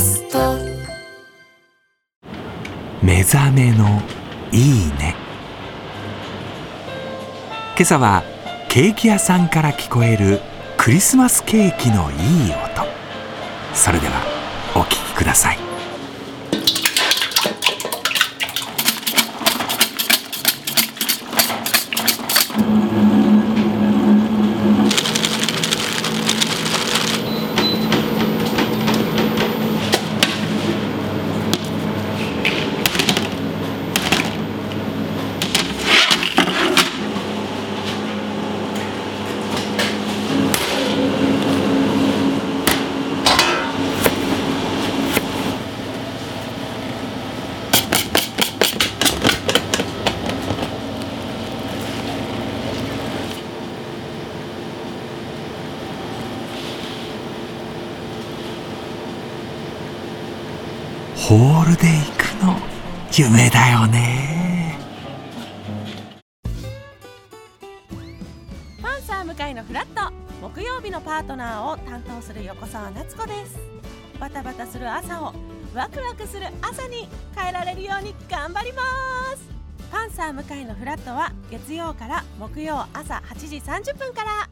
スト。目覚めのいいね。今朝はケーキ屋さんから聞こえるクリスマスケーキのいい音。それではお聴きください。うんホールで行くの夢だよね。パンサー向かいのフラット木曜日のパートナーを担当する横澤夏子です。バタバタする朝をワクワクする朝に変えられるように頑張ります。パンサー向かいのフラットは月曜から木曜朝8時30分から。